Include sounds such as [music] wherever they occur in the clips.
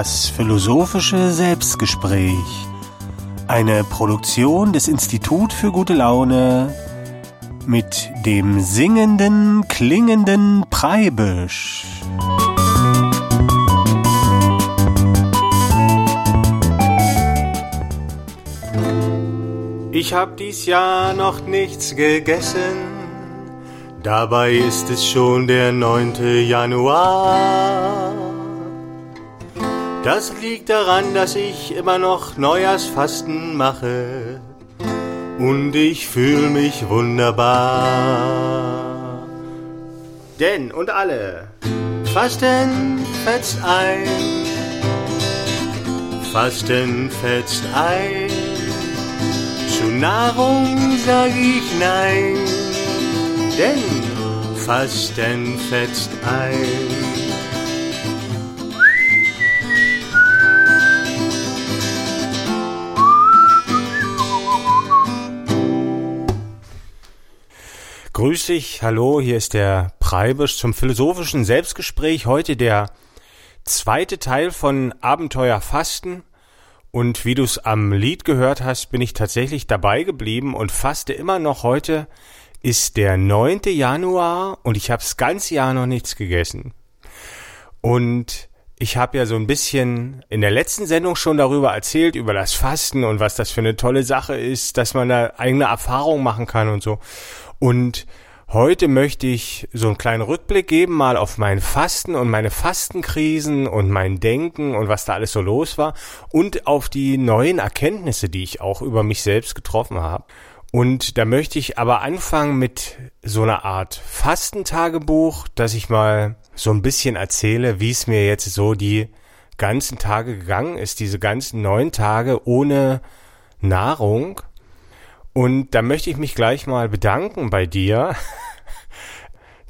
Das philosophische Selbstgespräch. Eine Produktion des Institut für gute Laune mit dem singenden, klingenden Preibisch. Ich hab dies Jahr noch nichts gegessen, dabei ist es schon der 9. Januar. Das liegt daran, dass ich immer noch Neujahrsfasten mache und ich fühle mich wunderbar. Denn und alle, Fasten fetzt ein, Fasten fetzt ein, zu Nahrung sag ich nein, denn Fasten fetzt ein. Grüß dich, hallo, hier ist der Preibisch zum philosophischen Selbstgespräch. Heute der zweite Teil von Abenteuer Fasten. Und wie du es am Lied gehört hast, bin ich tatsächlich dabei geblieben und faste immer noch. Heute ist der 9. Januar und ich habe das ganze Jahr noch nichts gegessen. Und ich habe ja so ein bisschen in der letzten Sendung schon darüber erzählt, über das Fasten und was das für eine tolle Sache ist, dass man da eigene Erfahrungen machen kann und so. Und heute möchte ich so einen kleinen Rückblick geben, mal auf mein Fasten und meine Fastenkrisen und mein Denken und was da alles so los war und auf die neuen Erkenntnisse, die ich auch über mich selbst getroffen habe. Und da möchte ich aber anfangen mit so einer Art Fastentagebuch, dass ich mal so ein bisschen erzähle, wie es mir jetzt so die ganzen Tage gegangen ist, diese ganzen neun Tage ohne Nahrung und da möchte ich mich gleich mal bedanken bei dir.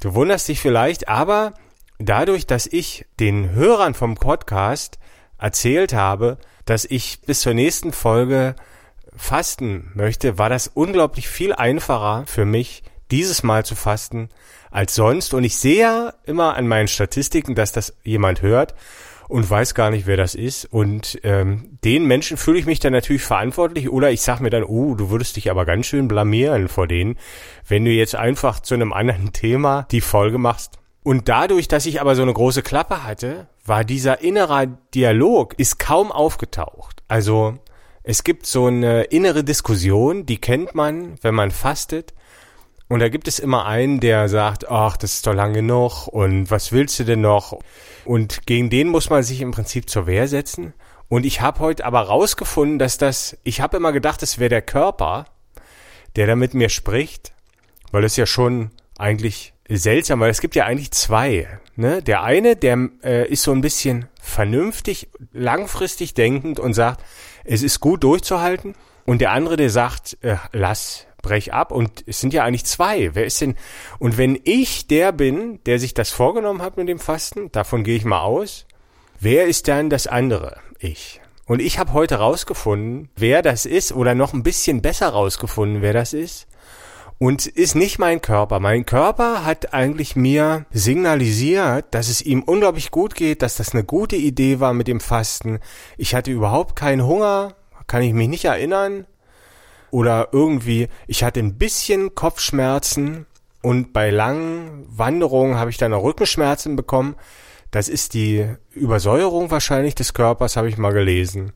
Du wunderst dich vielleicht, aber dadurch, dass ich den Hörern vom Podcast erzählt habe, dass ich bis zur nächsten Folge fasten möchte, war das unglaublich viel einfacher für mich, dieses Mal zu fasten als sonst. Und ich sehe ja immer an meinen Statistiken, dass das jemand hört und weiß gar nicht, wer das ist. Und ähm, den Menschen fühle ich mich dann natürlich verantwortlich oder ich sag mir dann, oh, du würdest dich aber ganz schön blamieren vor denen, wenn du jetzt einfach zu einem anderen [laughs] Thema die Folge machst. Und dadurch, dass ich aber so eine große Klappe hatte, war dieser innerer Dialog ist kaum aufgetaucht. Also es gibt so eine innere Diskussion, die kennt man, wenn man fastet. Und da gibt es immer einen, der sagt, ach, das ist doch lang genug und was willst du denn noch? Und gegen den muss man sich im Prinzip zur Wehr setzen. Und ich habe heute aber rausgefunden, dass das, ich habe immer gedacht, es wäre der Körper, der da mit mir spricht, weil es ja schon eigentlich seltsam, weil es gibt ja eigentlich zwei. Ne? Der eine, der äh, ist so ein bisschen vernünftig, langfristig denkend und sagt, es ist gut durchzuhalten. Und der andere, der sagt, äh, lass, brech ab. Und es sind ja eigentlich zwei. Wer ist denn? Und wenn ich der bin, der sich das vorgenommen hat mit dem Fasten, davon gehe ich mal aus, wer ist dann das andere? Ich. Und ich habe heute rausgefunden, wer das ist, oder noch ein bisschen besser rausgefunden, wer das ist. Und ist nicht mein Körper. Mein Körper hat eigentlich mir signalisiert, dass es ihm unglaublich gut geht, dass das eine gute Idee war mit dem Fasten. Ich hatte überhaupt keinen Hunger, kann ich mich nicht erinnern oder irgendwie, ich hatte ein bisschen Kopfschmerzen und bei langen Wanderungen habe ich dann auch Rückenschmerzen bekommen. Das ist die Übersäuerung wahrscheinlich des Körpers, habe ich mal gelesen,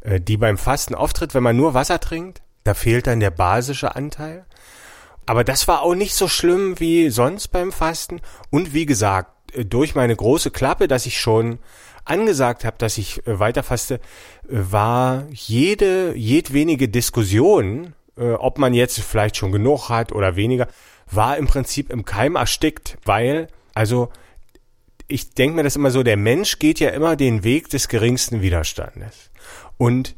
äh, die beim Fasten auftritt, wenn man nur Wasser trinkt. Da fehlt dann der basische Anteil. Aber das war auch nicht so schlimm wie sonst beim Fasten. Und wie gesagt, äh, durch meine große Klappe, dass ich schon angesagt habe, dass ich äh, weiterfaste, äh, war jede, jedwenige Diskussion, äh, ob man jetzt vielleicht schon genug hat oder weniger, war im Prinzip im Keim erstickt, weil, also, ich denke mir das immer so, der Mensch geht ja immer den Weg des geringsten Widerstandes. Und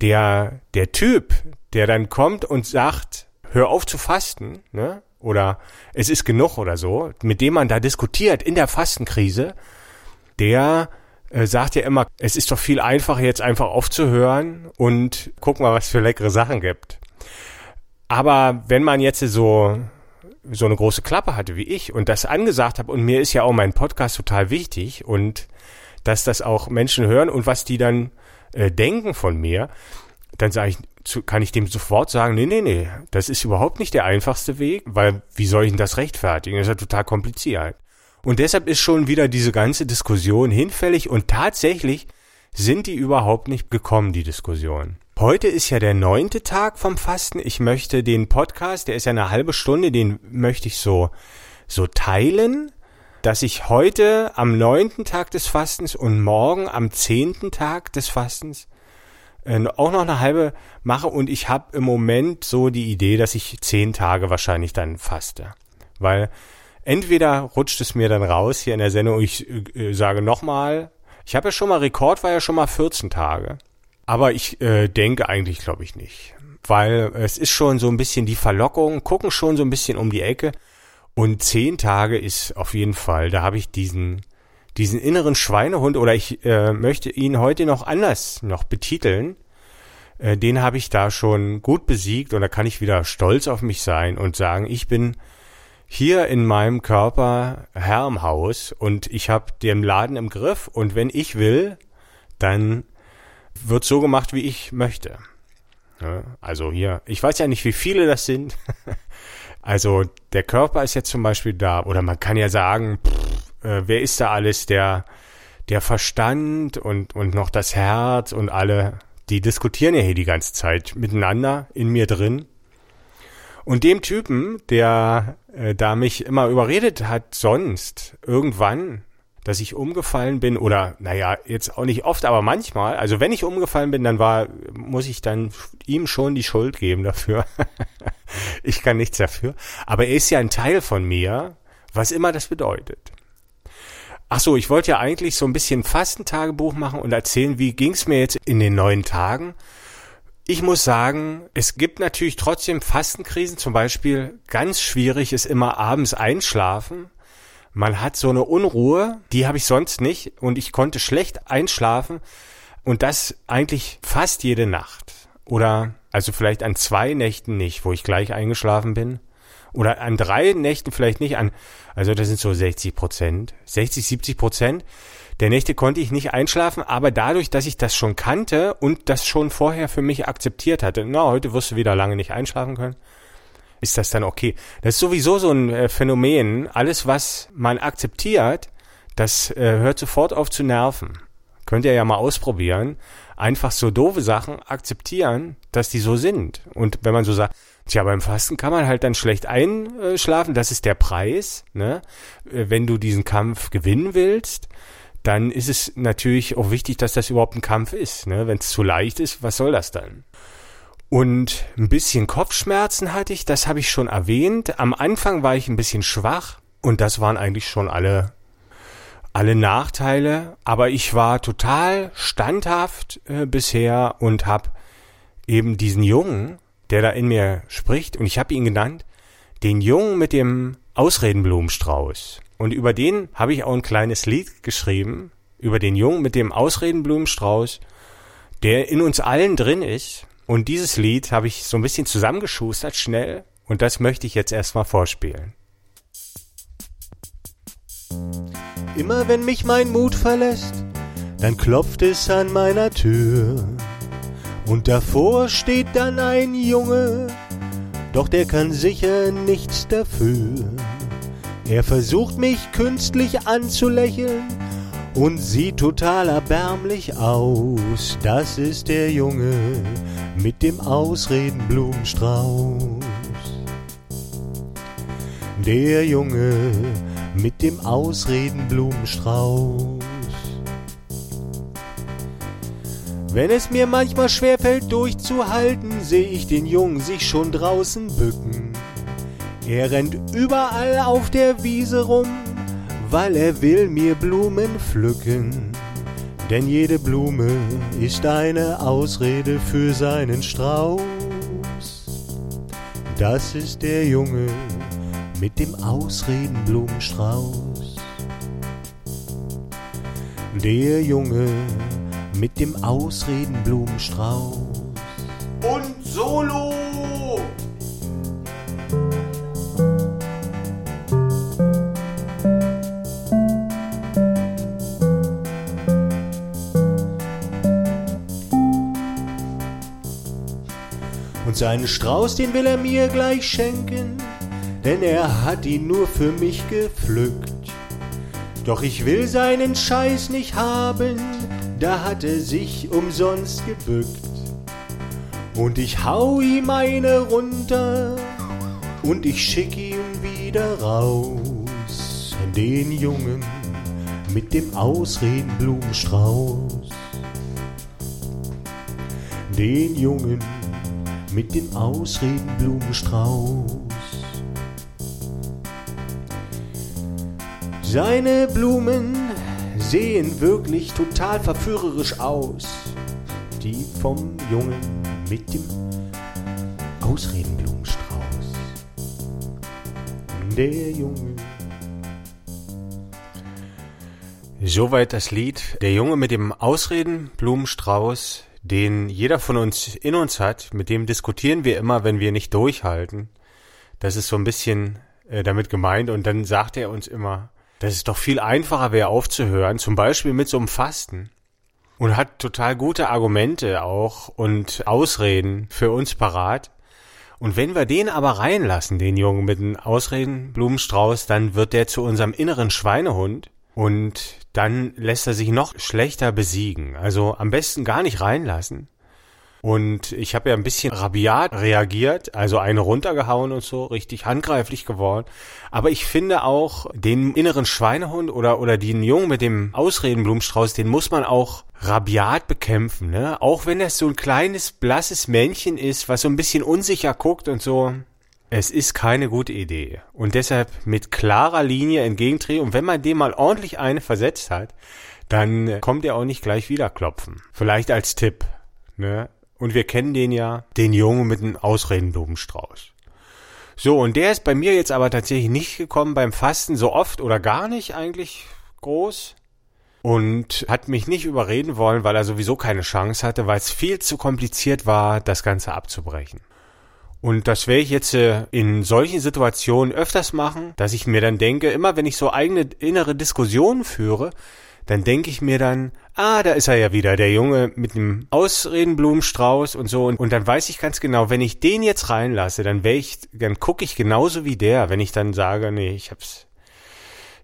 der, der Typ, der dann kommt und sagt, hör auf zu fasten, ne? Oder es ist genug oder so, mit dem man da diskutiert in der Fastenkrise, der äh, sagt ja immer, es ist doch viel einfacher, jetzt einfach aufzuhören und guck mal, was für leckere Sachen gibt. Aber wenn man jetzt so so eine große Klappe hatte wie ich und das angesagt habe und mir ist ja auch mein Podcast total wichtig und dass das auch Menschen hören und was die dann äh, denken von mir, dann sage ich, zu, kann ich dem sofort sagen, nee, nee, nee, das ist überhaupt nicht der einfachste Weg, weil wie soll ich denn das rechtfertigen? Das ist ja total kompliziert. Und deshalb ist schon wieder diese ganze Diskussion hinfällig und tatsächlich sind die überhaupt nicht gekommen, die Diskussion. Heute ist ja der neunte Tag vom Fasten. Ich möchte den Podcast, der ist ja eine halbe Stunde, den möchte ich so, so teilen, dass ich heute am neunten Tag des Fastens und morgen am zehnten Tag des Fastens äh, auch noch eine halbe mache und ich habe im Moment so die Idee, dass ich zehn Tage wahrscheinlich dann faste. Weil entweder rutscht es mir dann raus hier in der Sendung, ich äh, sage nochmal, ich habe ja schon mal, Rekord war ja schon mal 14 Tage. Aber ich äh, denke eigentlich, glaube ich nicht. Weil es ist schon so ein bisschen die Verlockung, gucken schon so ein bisschen um die Ecke. Und zehn Tage ist auf jeden Fall, da habe ich diesen, diesen inneren Schweinehund oder ich äh, möchte ihn heute noch anders noch betiteln. Äh, den habe ich da schon gut besiegt und da kann ich wieder stolz auf mich sein und sagen, ich bin hier in meinem Körper Herr im Haus und ich habe den Laden im Griff und wenn ich will, dann wird so gemacht, wie ich möchte. Also hier, ich weiß ja nicht, wie viele das sind. [laughs] Also der Körper ist jetzt zum Beispiel da oder man kann ja sagen, pff, äh, wer ist da alles? Der, der Verstand und, und noch das Herz und alle, die diskutieren ja hier die ganze Zeit miteinander in mir drin. Und dem Typen, der äh, da mich immer überredet hat, sonst irgendwann, dass ich umgefallen bin oder naja, jetzt auch nicht oft, aber manchmal, also wenn ich umgefallen bin, dann war, muss ich dann ihm schon die Schuld geben dafür. [laughs] ich kann nichts dafür. Aber er ist ja ein Teil von mir, was immer das bedeutet. Ach so, ich wollte ja eigentlich so ein bisschen Fastentagebuch machen und erzählen, wie ging's mir jetzt in den neuen Tagen. Ich muss sagen, es gibt natürlich trotzdem Fastenkrisen. Zum Beispiel ganz schwierig ist immer abends einschlafen. Man hat so eine Unruhe, die habe ich sonst nicht und ich konnte schlecht einschlafen und das eigentlich fast jede Nacht. Oder also vielleicht an zwei Nächten nicht, wo ich gleich eingeschlafen bin. Oder an drei Nächten vielleicht nicht an, also das sind so 60 Prozent, 60, 70 Prozent der Nächte konnte ich nicht einschlafen, aber dadurch, dass ich das schon kannte und das schon vorher für mich akzeptiert hatte, na, heute wirst du wieder lange nicht einschlafen können, ist das dann okay. Das ist sowieso so ein äh, Phänomen. Alles, was man akzeptiert, das äh, hört sofort auf zu nerven. Könnt ihr ja mal ausprobieren. Einfach so doofe Sachen akzeptieren, dass die so sind. Und wenn man so sagt, Tja, beim Fasten kann man halt dann schlecht einschlafen, das ist der Preis, ne? Äh, wenn du diesen Kampf gewinnen willst, dann ist es natürlich auch wichtig, dass das überhaupt ein Kampf ist. Ne? Wenn es zu leicht ist, was soll das dann? Und ein bisschen Kopfschmerzen hatte ich, das habe ich schon erwähnt. Am Anfang war ich ein bisschen schwach und das waren eigentlich schon alle alle Nachteile, aber ich war total standhaft äh, bisher und habe eben diesen Jungen, der da in mir spricht, und ich habe ihn genannt, den Jungen mit dem Ausredenblumenstrauß. Und über den habe ich auch ein kleines Lied geschrieben, über den Jungen mit dem Ausredenblumenstrauß, der in uns allen drin ist. Und dieses Lied habe ich so ein bisschen zusammengeschustert, schnell. Und das möchte ich jetzt erstmal vorspielen. Immer wenn mich mein Mut verlässt, dann klopft es an meiner Tür. Und davor steht dann ein Junge, doch der kann sicher nichts dafür. Er versucht mich künstlich anzulächeln und sieht total erbärmlich aus. Das ist der Junge mit dem Ausredenblumenstrauß. Der Junge mit dem Ausredenblumenstrauß. Wenn es mir manchmal schwerfällt durchzuhalten, sehe ich den Jungen sich schon draußen bücken. Er rennt überall auf der Wiese rum, weil er will mir Blumen pflücken. Denn jede Blume ist eine Ausrede für seinen Strauß. Das ist der Junge mit dem Ausredenblumenstrauß. Der Junge mit dem Ausredenblumenstrauß. Und Solo! Seinen Strauß, den will er mir gleich schenken, denn er hat ihn nur für mich gepflückt. Doch ich will seinen Scheiß nicht haben, da hat er sich umsonst gebückt. Und ich hau ihm eine runter und ich schick ihn wieder raus. Den Jungen mit dem Ausredenblumenstrauß. Den Jungen mit dem Ausredenblumenstrauß. Seine Blumen sehen wirklich total verführerisch aus. Die vom Jungen mit dem Ausredenblumenstrauß. Der Junge. Soweit das Lied Der Junge mit dem Ausredenblumenstrauß, den jeder von uns in uns hat, mit dem diskutieren wir immer, wenn wir nicht durchhalten. Das ist so ein bisschen äh, damit gemeint und dann sagt er uns immer, dass es doch viel einfacher wäre aufzuhören, zum Beispiel mit so einem Fasten. Und hat total gute Argumente auch und Ausreden für uns parat. Und wenn wir den aber reinlassen, den Jungen mit dem Ausreden Blumenstrauß, dann wird der zu unserem inneren Schweinehund und dann lässt er sich noch schlechter besiegen. Also am besten gar nicht reinlassen. Und ich habe ja ein bisschen rabiat reagiert, also eine runtergehauen und so, richtig handgreiflich geworden. Aber ich finde auch, den inneren Schweinehund oder, oder den Jungen mit dem Ausredenblumenstrauß, den muss man auch rabiat bekämpfen, ne? Auch wenn das so ein kleines, blasses Männchen ist, was so ein bisschen unsicher guckt und so. Es ist keine gute Idee. Und deshalb mit klarer Linie entgegentreten. Und wenn man dem mal ordentlich eine versetzt hat, dann kommt er auch nicht gleich wieder klopfen. Vielleicht als Tipp, ne? Und wir kennen den ja, den Jungen mit dem Ausredenblumenstrauß. So, und der ist bei mir jetzt aber tatsächlich nicht gekommen beim Fasten so oft oder gar nicht eigentlich groß. Und hat mich nicht überreden wollen, weil er sowieso keine Chance hatte, weil es viel zu kompliziert war, das Ganze abzubrechen. Und das werde ich jetzt äh, in solchen Situationen öfters machen, dass ich mir dann denke, immer wenn ich so eigene innere Diskussionen führe, dann denke ich mir dann, ah, da ist er ja wieder, der Junge mit dem Ausredenblumenstrauß und so. Und, und dann weiß ich ganz genau, wenn ich den jetzt reinlasse, dann wäre ich, dann gucke ich genauso wie der, wenn ich dann sage, nee, ich hab's.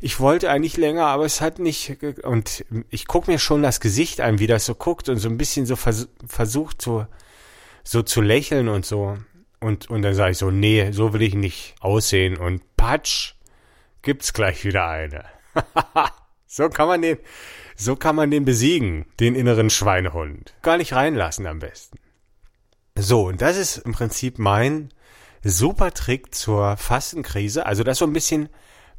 Ich wollte eigentlich länger, aber es hat nicht. Und ich gucke mir schon das Gesicht an, wie das so guckt und so ein bisschen so vers versucht, so, so zu lächeln und so. Und, und dann sage ich so, nee, so will ich nicht aussehen. Und patsch, gibt's gleich wieder eine. [laughs] So kann man den, so kann man den besiegen, den inneren Schweinehund. Gar nicht reinlassen am besten. So, und das ist im Prinzip mein super Trick zur Fastenkrise. Also das so ein bisschen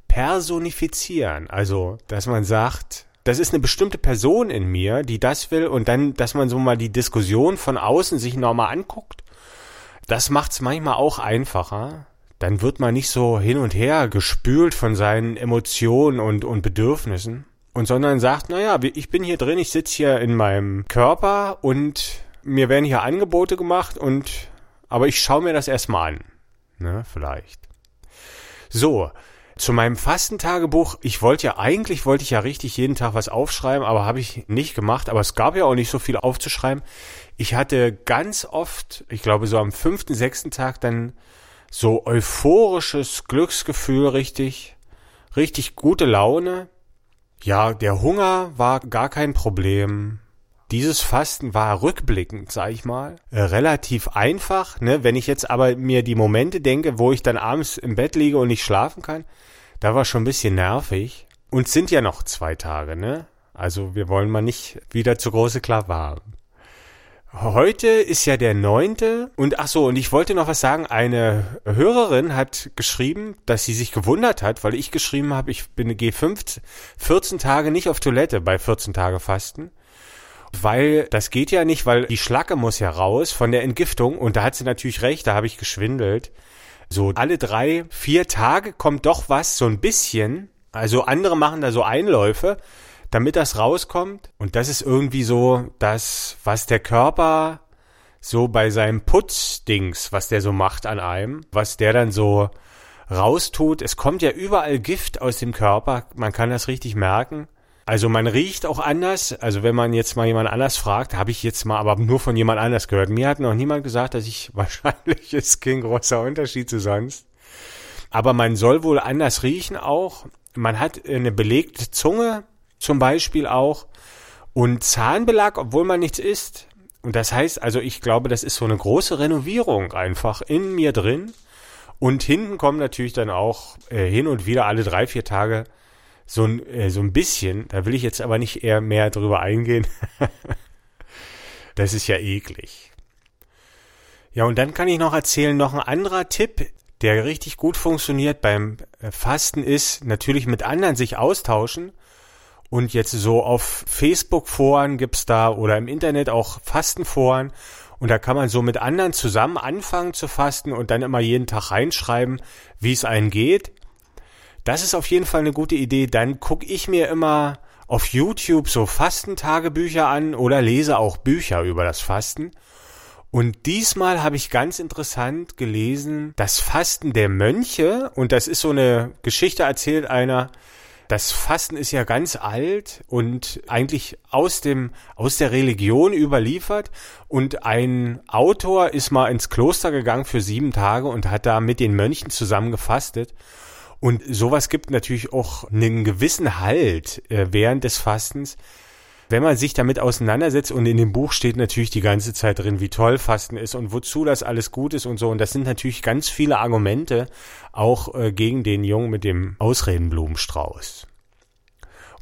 personifizieren. Also, dass man sagt, das ist eine bestimmte Person in mir, die das will und dann, dass man so mal die Diskussion von außen sich nochmal anguckt. Das macht's manchmal auch einfacher, dann wird man nicht so hin und her gespült von seinen Emotionen und, und Bedürfnissen. Und sondern sagt, naja, ich bin hier drin, ich sitze hier in meinem Körper und mir werden hier Angebote gemacht und aber ich schaue mir das erstmal an. Ne, vielleicht. So, zu meinem Fastentagebuch. Ich wollte ja eigentlich wollte ich ja richtig jeden Tag was aufschreiben, aber habe ich nicht gemacht. Aber es gab ja auch nicht so viel aufzuschreiben. Ich hatte ganz oft, ich glaube so am fünften, sechsten Tag dann so euphorisches Glücksgefühl, richtig, richtig gute Laune. Ja, der Hunger war gar kein Problem. Dieses Fasten war rückblickend, sag ich mal, äh, relativ einfach. Ne? Wenn ich jetzt aber mir die Momente denke, wo ich dann abends im Bett liege und nicht schlafen kann, da war schon ein bisschen nervig. Und sind ja noch zwei Tage, ne? Also wir wollen mal nicht wieder zu große Klappe haben. Heute ist ja der neunte und ach so, und ich wollte noch was sagen. Eine Hörerin hat geschrieben, dass sie sich gewundert hat, weil ich geschrieben habe, ich bin gehe 15, 14 Tage nicht auf Toilette bei 14 Tage Fasten. Weil das geht ja nicht, weil die Schlacke muss ja raus von der Entgiftung und da hat sie natürlich recht, da habe ich geschwindelt. So alle drei, vier Tage kommt doch was, so ein bisschen. Also andere machen da so Einläufe damit das rauskommt. Und das ist irgendwie so das, was der Körper so bei seinem Putzdings, was der so macht an einem, was der dann so raustut. Es kommt ja überall Gift aus dem Körper, man kann das richtig merken. Also man riecht auch anders. Also wenn man jetzt mal jemand anders fragt, habe ich jetzt mal aber nur von jemand anders gehört. Mir hat noch niemand gesagt, dass ich [laughs] wahrscheinlich ist kein großer Unterschied zu sonst. Aber man soll wohl anders riechen auch. Man hat eine belegte Zunge zum Beispiel auch und Zahnbelag, obwohl man nichts isst. Und das heißt, also ich glaube, das ist so eine große Renovierung einfach in mir drin. Und hinten kommen natürlich dann auch äh, hin und wieder alle drei, vier Tage so ein, äh, so ein bisschen, da will ich jetzt aber nicht eher mehr drüber eingehen. [laughs] das ist ja eklig. Ja, und dann kann ich noch erzählen, noch ein anderer Tipp, der richtig gut funktioniert beim äh, Fasten ist, natürlich mit anderen sich austauschen. Und jetzt so auf Facebook-Foren gibt's da oder im Internet auch Fastenforen. Und da kann man so mit anderen zusammen anfangen zu fasten und dann immer jeden Tag reinschreiben, wie es einen geht. Das ist auf jeden Fall eine gute Idee. Dann gucke ich mir immer auf YouTube so Fastentagebücher an oder lese auch Bücher über das Fasten. Und diesmal habe ich ganz interessant gelesen, das Fasten der Mönche. Und das ist so eine Geschichte erzählt einer, das Fasten ist ja ganz alt und eigentlich aus dem, aus der Religion überliefert. Und ein Autor ist mal ins Kloster gegangen für sieben Tage und hat da mit den Mönchen zusammen gefastet. Und sowas gibt natürlich auch einen gewissen Halt äh, während des Fastens. Wenn man sich damit auseinandersetzt und in dem Buch steht natürlich die ganze Zeit drin, wie toll Fasten ist und wozu das alles gut ist und so. Und das sind natürlich ganz viele Argumente auch äh, gegen den Jungen mit dem Ausredenblumenstrauß.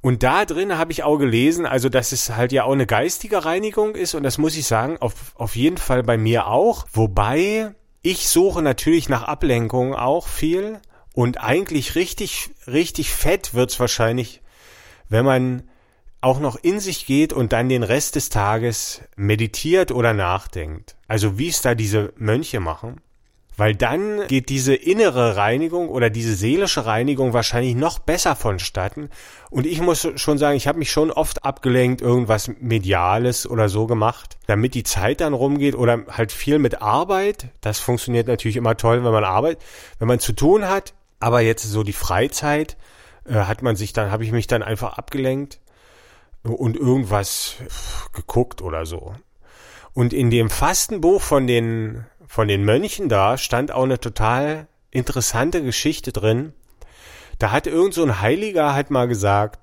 Und da drin habe ich auch gelesen, also dass es halt ja auch eine geistige Reinigung ist und das muss ich sagen, auf, auf jeden Fall bei mir auch. Wobei ich suche natürlich nach Ablenkung auch viel und eigentlich richtig, richtig fett wird's wahrscheinlich, wenn man auch noch in sich geht und dann den Rest des Tages meditiert oder nachdenkt. Also wie es da diese Mönche machen. Weil dann geht diese innere Reinigung oder diese seelische Reinigung wahrscheinlich noch besser vonstatten. Und ich muss schon sagen, ich habe mich schon oft abgelenkt, irgendwas Mediales oder so gemacht, damit die Zeit dann rumgeht oder halt viel mit Arbeit. Das funktioniert natürlich immer toll, wenn man Arbeit, wenn man zu tun hat, aber jetzt so die Freizeit äh, hat man sich dann, habe ich mich dann einfach abgelenkt und irgendwas geguckt oder so. Und in dem Fastenbuch von den, von den Mönchen da stand auch eine total interessante Geschichte drin. Da hat irgend so ein Heiliger halt mal gesagt,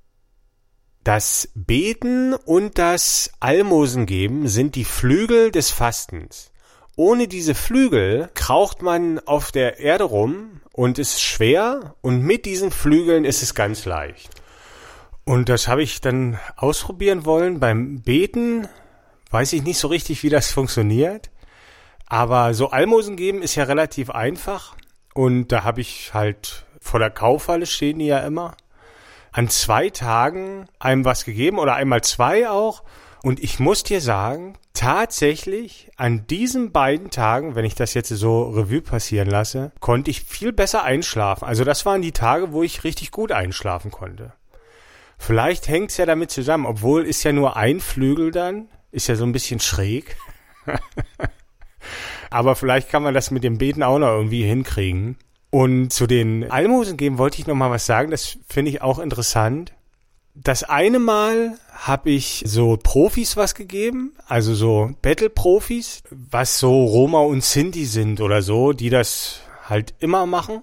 das Beten und das Almosen geben sind die Flügel des Fastens. Ohne diese Flügel kraucht man auf der Erde rum und ist schwer und mit diesen Flügeln ist es ganz leicht. Und das habe ich dann ausprobieren wollen beim Beten. Weiß ich nicht so richtig, wie das funktioniert. Aber so Almosen geben ist ja relativ einfach. Und da habe ich halt vor der Kaufhalle stehen die ja immer. An zwei Tagen einem was gegeben oder einmal zwei auch. Und ich muss dir sagen, tatsächlich an diesen beiden Tagen, wenn ich das jetzt so Revue passieren lasse, konnte ich viel besser einschlafen. Also das waren die Tage, wo ich richtig gut einschlafen konnte. Vielleicht hängt's ja damit zusammen, obwohl ist ja nur ein Flügel dann, ist ja so ein bisschen schräg. [laughs] Aber vielleicht kann man das mit dem Beten auch noch irgendwie hinkriegen. Und zu den Almosen geben wollte ich noch mal was sagen, das finde ich auch interessant. Das eine Mal habe ich so Profis was gegeben, also so Battle-Profis, was so Roma und Sinti sind oder so, die das halt immer machen.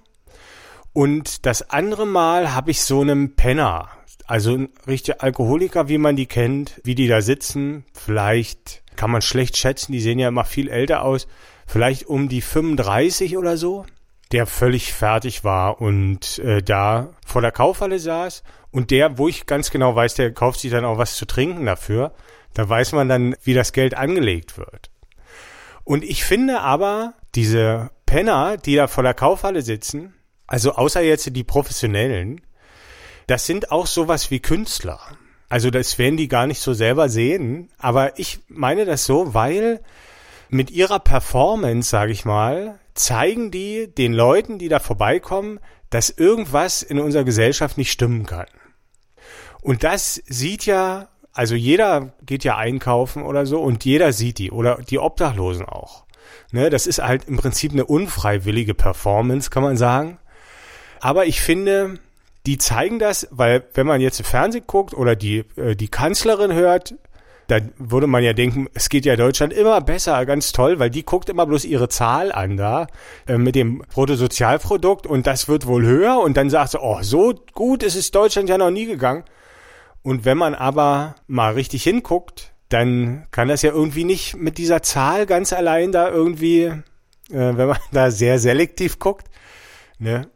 Und das andere Mal habe ich so einem Penner, also ein richtiger Alkoholiker, wie man die kennt, wie die da sitzen. Vielleicht kann man schlecht schätzen, die sehen ja immer viel älter aus. Vielleicht um die 35 oder so, der völlig fertig war und äh, da vor der Kaufhalle saß und der, wo ich ganz genau weiß, der kauft sich dann auch was zu trinken dafür. Da weiß man dann, wie das Geld angelegt wird. Und ich finde aber, diese Penner, die da vor der Kaufhalle sitzen, also außer jetzt die Professionellen, das sind auch sowas wie Künstler. Also das werden die gar nicht so selber sehen, aber ich meine das so, weil mit ihrer Performance, sage ich mal, zeigen die den Leuten, die da vorbeikommen, dass irgendwas in unserer Gesellschaft nicht stimmen kann. Und das sieht ja, also jeder geht ja einkaufen oder so und jeder sieht die oder die Obdachlosen auch. Ne, das ist halt im Prinzip eine unfreiwillige Performance, kann man sagen. Aber ich finde, die zeigen das, weil wenn man jetzt im Fernsehen guckt oder die, äh, die Kanzlerin hört, dann würde man ja denken, es geht ja Deutschland immer besser, ganz toll, weil die guckt immer bloß ihre Zahl an da äh, mit dem Bruttosozialprodukt und das wird wohl höher und dann sagt sie, oh, so gut ist es Deutschland ja noch nie gegangen. Und wenn man aber mal richtig hinguckt, dann kann das ja irgendwie nicht mit dieser Zahl ganz allein da irgendwie, äh, wenn man [laughs] da sehr selektiv guckt, ne,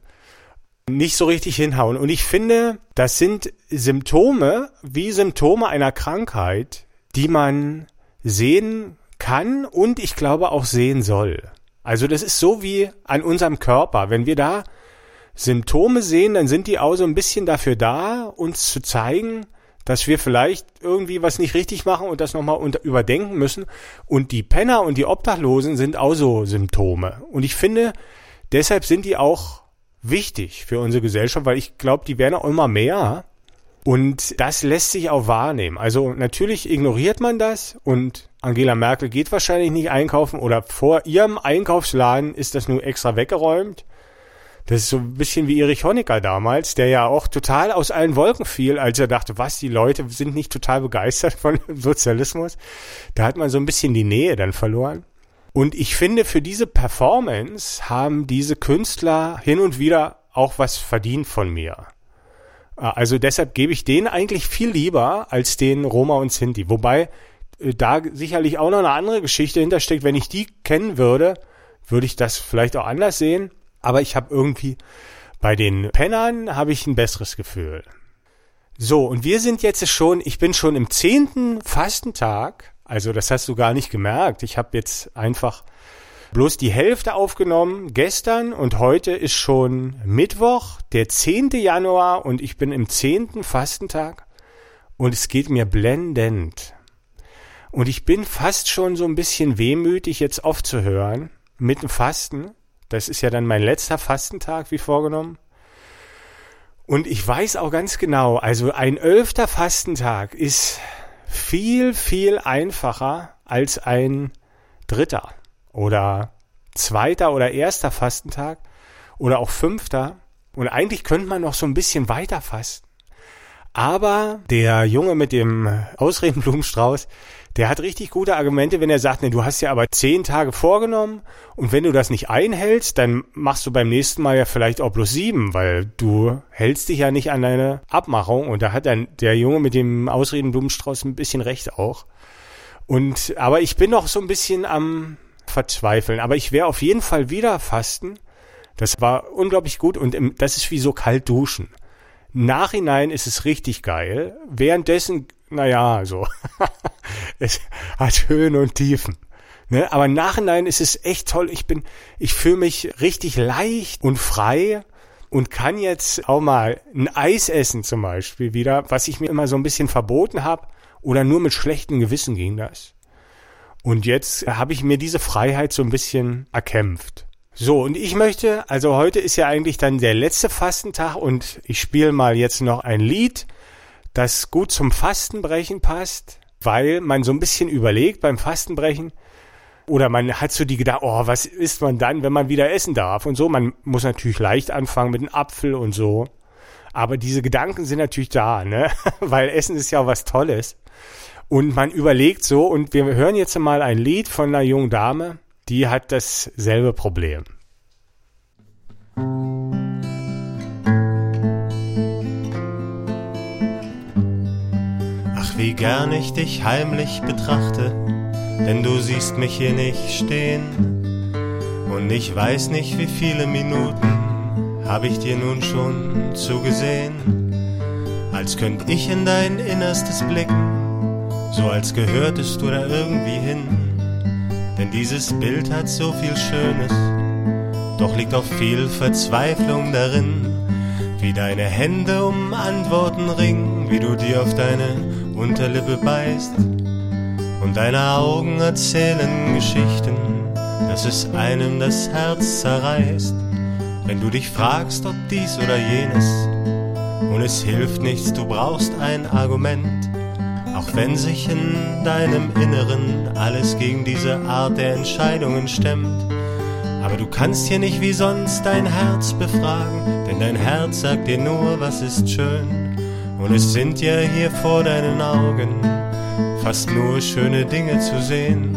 nicht so richtig hinhauen. Und ich finde, das sind Symptome wie Symptome einer Krankheit, die man sehen kann und ich glaube auch sehen soll. Also das ist so wie an unserem Körper. Wenn wir da Symptome sehen, dann sind die auch so ein bisschen dafür da, uns zu zeigen, dass wir vielleicht irgendwie was nicht richtig machen und das nochmal überdenken müssen. Und die Penner und die Obdachlosen sind auch so Symptome. Und ich finde, deshalb sind die auch wichtig für unsere Gesellschaft, weil ich glaube, die werden auch immer mehr. Und das lässt sich auch wahrnehmen. Also natürlich ignoriert man das und Angela Merkel geht wahrscheinlich nicht einkaufen oder vor ihrem Einkaufsladen ist das nur extra weggeräumt. Das ist so ein bisschen wie Erich Honecker damals, der ja auch total aus allen Wolken fiel, als er dachte, was, die Leute sind nicht total begeistert von [laughs] Sozialismus. Da hat man so ein bisschen die Nähe dann verloren. Und ich finde, für diese Performance haben diese Künstler hin und wieder auch was verdient von mir. Also deshalb gebe ich denen eigentlich viel lieber als den Roma und Sinti. Wobei äh, da sicherlich auch noch eine andere Geschichte hintersteckt. Wenn ich die kennen würde, würde ich das vielleicht auch anders sehen. Aber ich habe irgendwie bei den Pennern habe ich ein besseres Gefühl. So, und wir sind jetzt schon, ich bin schon im zehnten Fastentag. Also das hast du gar nicht gemerkt. Ich habe jetzt einfach bloß die Hälfte aufgenommen gestern und heute ist schon Mittwoch, der 10. Januar und ich bin im zehnten Fastentag und es geht mir blendend. Und ich bin fast schon so ein bisschen wehmütig, jetzt aufzuhören mit dem Fasten, das ist ja dann mein letzter Fastentag, wie vorgenommen. Und ich weiß auch ganz genau, also ein elfter Fastentag ist viel, viel einfacher als ein dritter oder zweiter oder erster Fastentag oder auch fünfter. Und eigentlich könnte man noch so ein bisschen weiter fasten. Aber der Junge mit dem Ausredenblumenstrauß, der hat richtig gute Argumente, wenn er sagt, ne, du hast ja aber zehn Tage vorgenommen und wenn du das nicht einhältst, dann machst du beim nächsten Mal ja vielleicht auch bloß sieben, weil du hältst dich ja nicht an deine Abmachung und da hat dann der Junge mit dem Ausredenblumenstrauß ein bisschen recht auch. Und, aber ich bin noch so ein bisschen am Verzweifeln, aber ich werde auf jeden Fall wieder fasten. Das war unglaublich gut und im, das ist wie so kalt duschen. Nachhinein ist es richtig geil. Währenddessen, naja, so. [laughs] es hat Höhen und Tiefen. Ne? Aber Nachhinein ist es echt toll. Ich bin, ich fühle mich richtig leicht und frei und kann jetzt auch mal ein Eis essen zum Beispiel wieder, was ich mir immer so ein bisschen verboten habe. Oder nur mit schlechtem Gewissen ging das. Und jetzt habe ich mir diese Freiheit so ein bisschen erkämpft. So, und ich möchte, also heute ist ja eigentlich dann der letzte Fastentag und ich spiele mal jetzt noch ein Lied, das gut zum Fastenbrechen passt, weil man so ein bisschen überlegt beim Fastenbrechen oder man hat so die Gedanken, oh, was isst man dann, wenn man wieder essen darf und so. Man muss natürlich leicht anfangen mit einem Apfel und so. Aber diese Gedanken sind natürlich da, ne? [laughs] weil Essen ist ja auch was Tolles. Und man überlegt so, und wir hören jetzt mal ein Lied von einer jungen Dame, die hat dasselbe Problem. Ach, wie gern ich dich heimlich betrachte, denn du siehst mich hier nicht stehen. Und ich weiß nicht, wie viele Minuten hab ich dir nun schon zugesehen. Als könnt ich in dein Innerstes blicken, so als gehörtest du da irgendwie hin denn dieses Bild hat so viel Schönes, doch liegt auch viel Verzweiflung darin, wie deine Hände um Antworten ringen, wie du dir auf deine Unterlippe beißt. Und deine Augen erzählen Geschichten, dass es einem das Herz zerreißt, wenn du dich fragst, ob dies oder jenes, und es hilft nichts, du brauchst ein Argument auch wenn sich in deinem Inneren alles gegen diese Art der Entscheidungen stemmt. Aber du kannst hier nicht wie sonst dein Herz befragen, denn dein Herz sagt dir nur, was ist schön. Und es sind ja hier vor deinen Augen fast nur schöne Dinge zu sehen.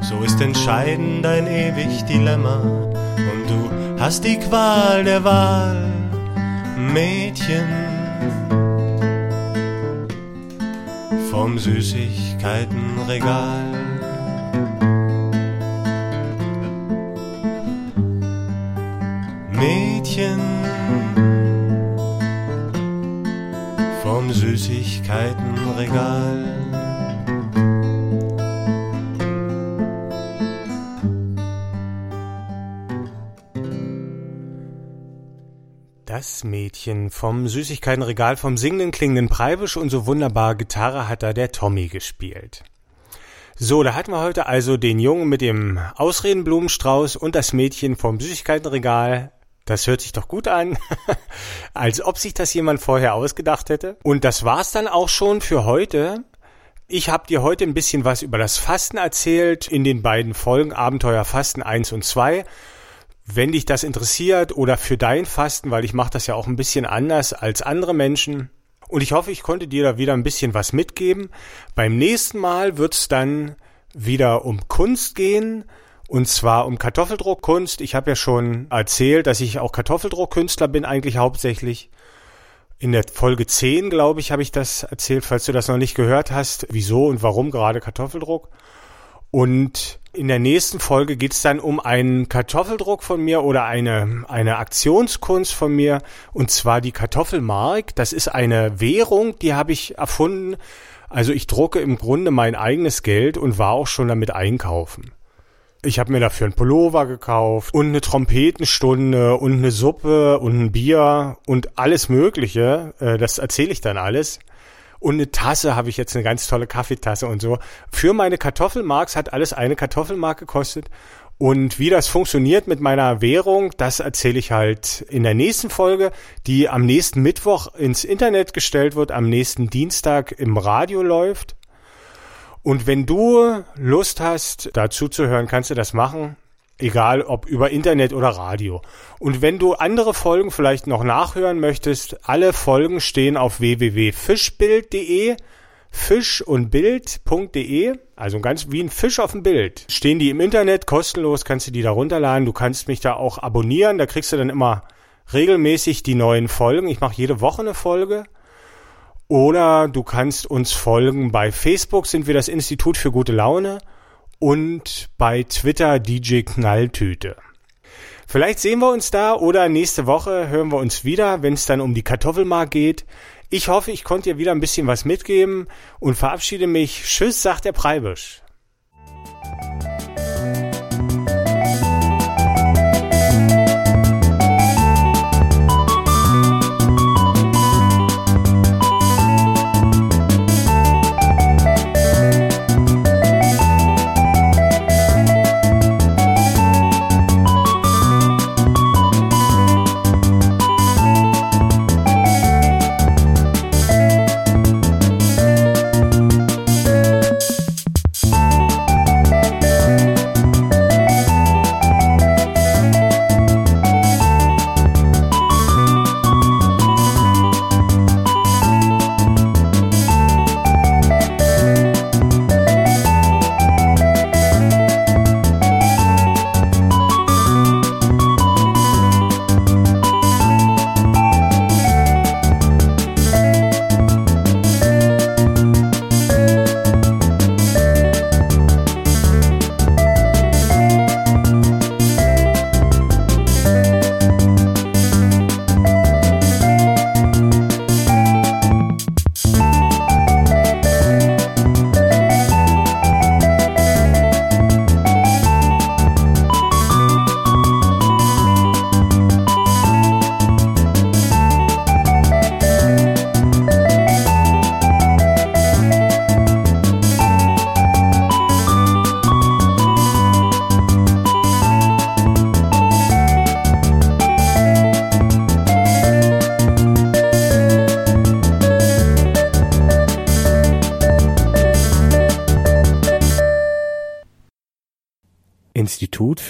So ist entscheidend dein ewig Dilemma und du hast die Qual der Wahl, Mädchen. Vom Süßigkeitenregal. Mädchen vom Süßigkeitenregal. Das Mädchen vom Süßigkeitenregal vom singenden klingenden Preibisch und so wunderbar Gitarre hat da der Tommy gespielt. So, da hatten wir heute also den Jungen mit dem Ausredenblumenstrauß und das Mädchen vom Süßigkeitenregal. Das hört sich doch gut an. [laughs] Als ob sich das jemand vorher ausgedacht hätte. Und das war's dann auch schon für heute. Ich habe dir heute ein bisschen was über das Fasten erzählt in den beiden Folgen Abenteuer Fasten 1 und 2 wenn dich das interessiert oder für dein Fasten, weil ich mache das ja auch ein bisschen anders als andere Menschen. Und ich hoffe, ich konnte dir da wieder ein bisschen was mitgeben. Beim nächsten Mal wird's dann wieder um Kunst gehen. Und zwar um Kartoffeldruckkunst. Ich habe ja schon erzählt, dass ich auch Kartoffeldruckkünstler bin, eigentlich hauptsächlich. In der Folge 10, glaube ich, habe ich das erzählt, falls du das noch nicht gehört hast, wieso und warum gerade Kartoffeldruck. Und in der nächsten Folge geht es dann um einen Kartoffeldruck von mir oder eine, eine Aktionskunst von mir, und zwar die Kartoffelmark. Das ist eine Währung, die habe ich erfunden. Also ich drucke im Grunde mein eigenes Geld und war auch schon damit einkaufen. Ich habe mir dafür ein Pullover gekauft und eine Trompetenstunde und eine Suppe und ein Bier und alles Mögliche. Äh, das erzähle ich dann alles. Und eine Tasse habe ich jetzt eine ganz tolle Kaffeetasse und so. Für meine Kartoffelmarks hat alles eine Kartoffelmark gekostet. Und wie das funktioniert mit meiner Währung, das erzähle ich halt in der nächsten Folge, die am nächsten Mittwoch ins Internet gestellt wird, am nächsten Dienstag im Radio läuft. Und wenn du Lust hast, dazu zu hören, kannst du das machen. Egal ob über Internet oder Radio. Und wenn du andere Folgen vielleicht noch nachhören möchtest, alle Folgen stehen auf www.fischbild.de fisch und bild.de, also ganz wie ein Fisch auf dem Bild. Stehen die im Internet kostenlos, kannst du die da runterladen. Du kannst mich da auch abonnieren, da kriegst du dann immer regelmäßig die neuen Folgen. Ich mache jede Woche eine Folge. Oder du kannst uns folgen. Bei Facebook sind wir das Institut für gute Laune und bei Twitter DJ Knalltüte. Vielleicht sehen wir uns da oder nächste Woche hören wir uns wieder, wenn es dann um die Kartoffelmark geht. Ich hoffe, ich konnte dir wieder ein bisschen was mitgeben und verabschiede mich. Tschüss, sagt der Preibisch.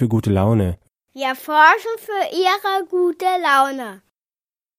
Für gute Laune Wir forschen für Ihre gute Laune.